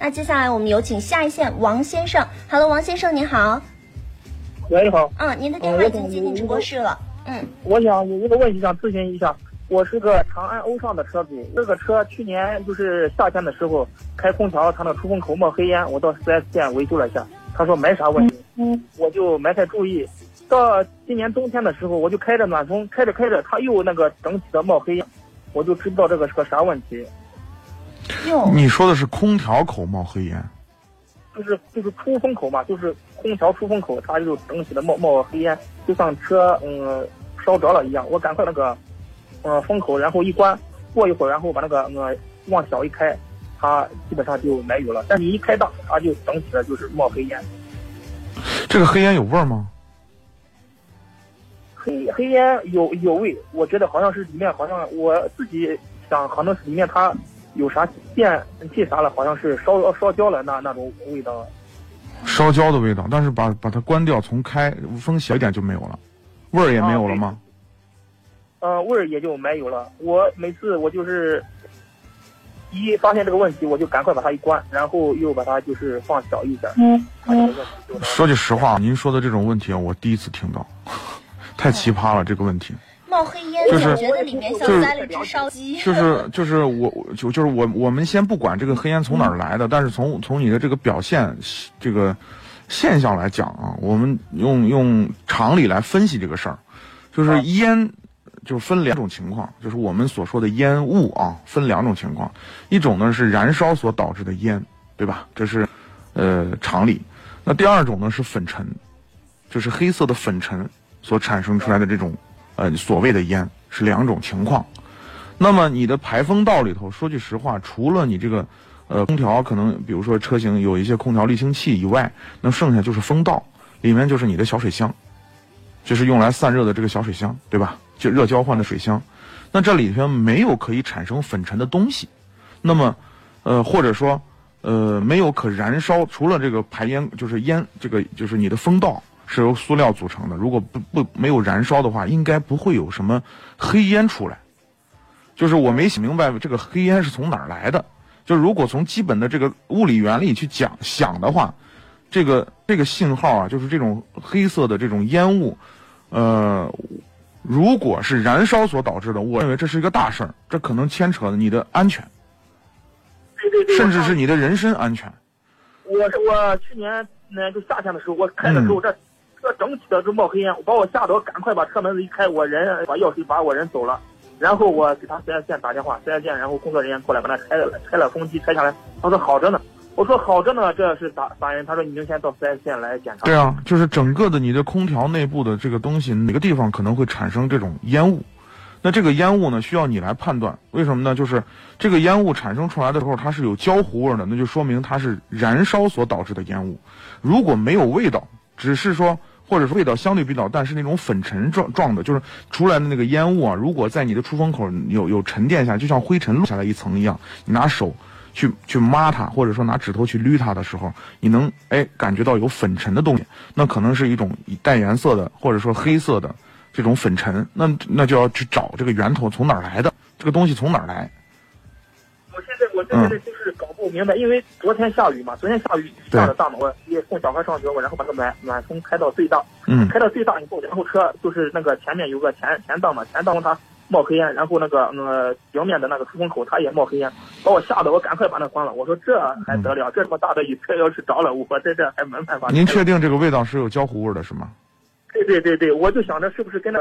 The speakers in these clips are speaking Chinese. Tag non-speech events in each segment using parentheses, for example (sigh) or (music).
那接下来我们有请下一线王先生。Hello，王先生您好。喂，你好。嗯，您的电话已经接进直播室了。嗯，我想有一个问题想咨询一下，我是个长安欧尚的车主，这个车去年就是夏天的时候开空调，它那出风口冒黑烟，我到 4S 店维修了一下，他说没啥问题，嗯，我就没太注意。到今年冬天的时候，我就开着暖风，开着开着，它又那个整体的冒黑烟，我就知不道这个是个啥问题。哟，你说的是空调口冒黑烟？就是就是出风口嘛，就是空调出风口，它就整体的冒冒黑烟，就像车嗯烧着了一样。我赶快那个，呃风口，然后一关，过一会儿，然后把那个呃往小一开，它基本上就没有了。但你一开大，它就整体的就是冒黑烟。这个黑烟有味儿吗？黑黑烟有有味，我觉得好像是里面好像我自己想，可能是里面它有啥电器啥了，好像是烧烧焦了那那种味道。烧焦的味道，但是把把它关掉，重开风小一点就没有了，味儿也没有了吗？呃，味儿也就没有了。我每次我就是一发现这个问题，我就赶快把它一关，然后又把它就是放小一点。嗯嗯。说句实话，您说的这种问题啊，我第一次听到。(laughs) 太奇葩了，这个问题。冒黑烟，就是觉得里面像栽了只烧鸡。就是就是我就就是我我们先不管这个黑烟从哪儿来的，但是从从你的这个表现这个现象来讲啊，我们用用常理来分析这个事儿，就是烟就分两种情况，就是我们所说的烟雾啊，分两种情况，一种呢是燃烧所导致的烟，对吧？这是呃常理。那第二种呢是粉尘，就是黑色的粉尘。所产生出来的这种，呃，所谓的烟是两种情况。那么你的排风道里头，说句实话，除了你这个，呃，空调可能，比如说车型有一些空调滤清器以外，那剩下就是风道，里面就是你的小水箱，就是用来散热的这个小水箱，对吧？就热交换的水箱。那这里边没有可以产生粉尘的东西，那么，呃，或者说，呃，没有可燃烧，除了这个排烟，就是烟，这个就是你的风道。是由塑料组成的，如果不不没有燃烧的话，应该不会有什么黑烟出来。就是我没想明白这个黑烟是从哪儿来的。就如果从基本的这个物理原理去讲想的话，这个这个信号啊，就是这种黑色的这种烟雾，呃，如果是燃烧所导致的，我认为这是一个大事儿，这可能牵扯你的安全，甚至是你的人身安全。我我去年那就夏天的时候，我开的时候这。这整体的都冒黑烟，把我吓得，我赶快把车门子一开，我人把钥匙把我人走了，然后我给他四 S 店打电话，四 S 店然后工作人员过来把它拆了，拆了风机拆下来，他说好着呢，我说好着呢，这是咋咋人？他说你明天到四 S 店来检查。对啊，就是整个的你的空调内部的这个东西，哪个地方可能会产生这种烟雾？那这个烟雾呢，需要你来判断，为什么呢？就是这个烟雾产生出来的时候，它是有焦糊味的，那就说明它是燃烧所导致的烟雾。如果没有味道，只是说。或者说味道相对比较淡，是那种粉尘状状的，就是出来的那个烟雾啊。如果在你的出风口有有沉淀下，就像灰尘落下来一层一样，你拿手去去抹它，或者说拿指头去捋它的时候，你能哎感觉到有粉尘的东西，那可能是一种带颜色的，或者说黑色的这种粉尘。那那就要去找这个源头从哪儿来的，这个东西从哪儿来。我现在就是搞不明白，因为昨天下雨嘛，昨天下雨下的大嘛，我也送小孩上学，我然后把个暖暖风开到最大，嗯，开到最大以后，然后车就是那个前面有个前前档嘛，前档它冒黑烟，然后那个呃迎面的那个出风口它也冒黑烟，把我吓得我赶快把那关了。我说这还得了，这这么大的雨，车要是着了，我在这还没办法。您确定这个味道是有焦糊味的是吗？对对对对，我就想着是不是跟那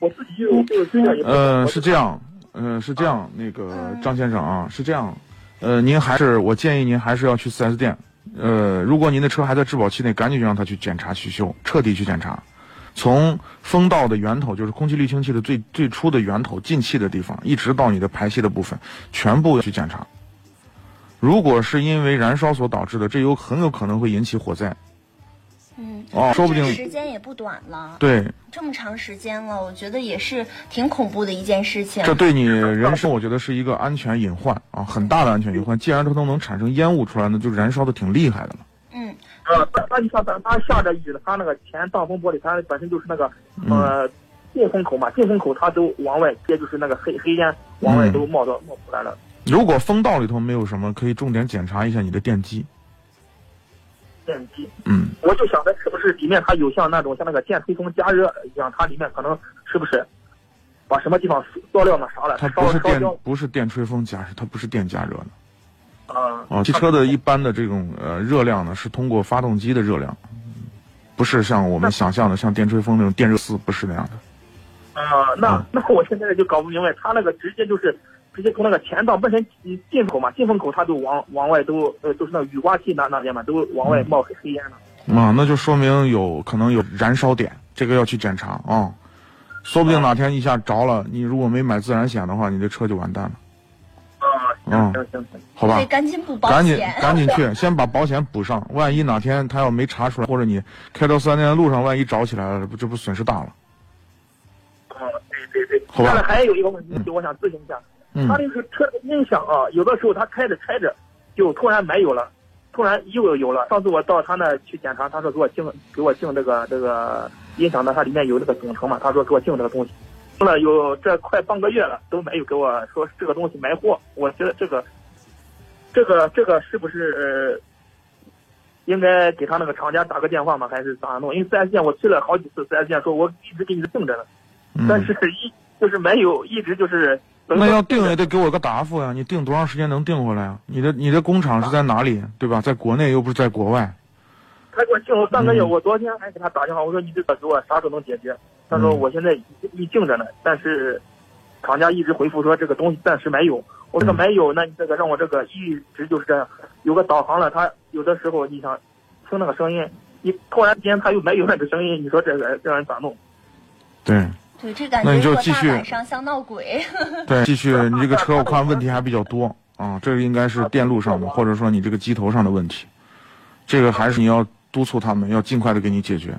我自己就就这样。呃，是这样。嗯，是这样，那个张先生啊，是这样，呃，您还是我建议您还是要去 4S 店，呃，如果您的车还在质保期内，赶紧就让他去检查去修，彻底去检查，从风道的源头，就是空气滤清器的最最初的源头进气的地方，一直到你的排气的部分，全部要去检查。如果是因为燃烧所导致的，这有很有可能会引起火灾。嗯，哦，说不定时间也不短了。对，这么长时间了，我觉得也是挺恐怖的一件事情。这对你人生，我觉得是一个安全隐患啊，很大的安全隐患。既然它都能产生烟雾出来，那就燃烧的挺厉害的了。嗯，呃，它你像它它下着雨了，它那个前挡风玻璃，它本身就是那个呃进风口嘛，进风口它都往外接，就是那个黑黑烟往外都冒到冒出来了。如果风道里头没有什么，可以重点检查一下你的电机。电机，嗯，我就想着是不是里面它有像那种像那个电吹风加热一样，它里面可能是不是把什么地方塑料嘛啥了，它不是电不是电吹风加热，它不是电加热的。啊哦，汽车的一般的这种呃热量呢，是通过发动机的热量，不是像我们想象的像电吹风那种电热丝，不是那样的。啊，那啊那我现在就搞不明白，它那个直接就是直接从那个前道本身进口嘛，进风口它都往往外都呃都是那雨刮器那那边嘛，都往外冒黑黑烟了。啊，那就说明有可能有燃烧点，这个要去检查啊。说不定哪天一下着了，你如果没买自燃险的话，你这车就完蛋了，啊，嗯行行行行，好吧对，？赶紧补保赶紧。赶紧去，先把保险补上。万一哪天他要没查出来，或者你开到四 S 店的路上，万一着起来了，这不这不损失大了？啊，对对对。好吧下面还有一个问题，我想咨询一下，嗯他那个车的音响啊，有的时候他开着开着就突然没有了，突然又有了。上次我到他那去检查，他说给我进给我进这个这个音响的，它里面有那个总成嘛，他说给我进这个东西，用了有这快半个月了，都没有给我说这个东西没货。我觉得这个这个这个是不是呃？应该给他那个厂家打个电话吗？还是咋弄？因为四 S 店我去了好几次，四 S 店说我一直给你定着呢，但嗯，是一就是没有，一直就是。(laughs) 那要 (laughs) 定也得给我个答复呀！你定多长时间能定回来啊？你的你的工厂是在哪里，对吧？在国内又不是在国外。他给我定了半个月，嗯我昨天还给他打电话，我说你这个给我啥时候能解决？他说嗯我现在已已定着呢，但是厂家一直回复说这个东西暂时没有。我说嗯没有，那你这个让我这个一直就是这样，有个导航了，他有的时候你想听那个声音，你突然间他又没有那个声音，你说这个让人咋弄？对对，这感觉那你就继续晚上像闹鬼。(laughs) 对，继续，你这个车我看问题还比较多啊，这个应该是电路上的，或者说你这个机头上的问题，这个还是你要督促他们要尽快的给你解决。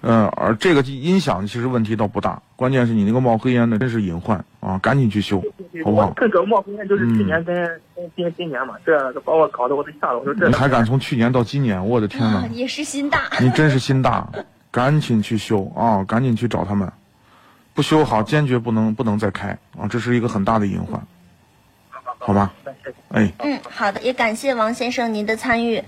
嗯，而这个音响其实问题倒不大，关键是你那个冒黑烟的真是隐患啊，赶紧去修，好不好我？这个冒黑烟就是去嗯年跟跟今今年嘛，这把我搞得我都吓了，我说这你还敢从去年到今年，我的天哪啊，！也是心大。你真是心大，赶紧去修啊！赶紧去找他们，不修好坚决不能不能再开啊！这是一个很大的隐患，好吧？哎。嗯，好的，也感谢王先生您的参与。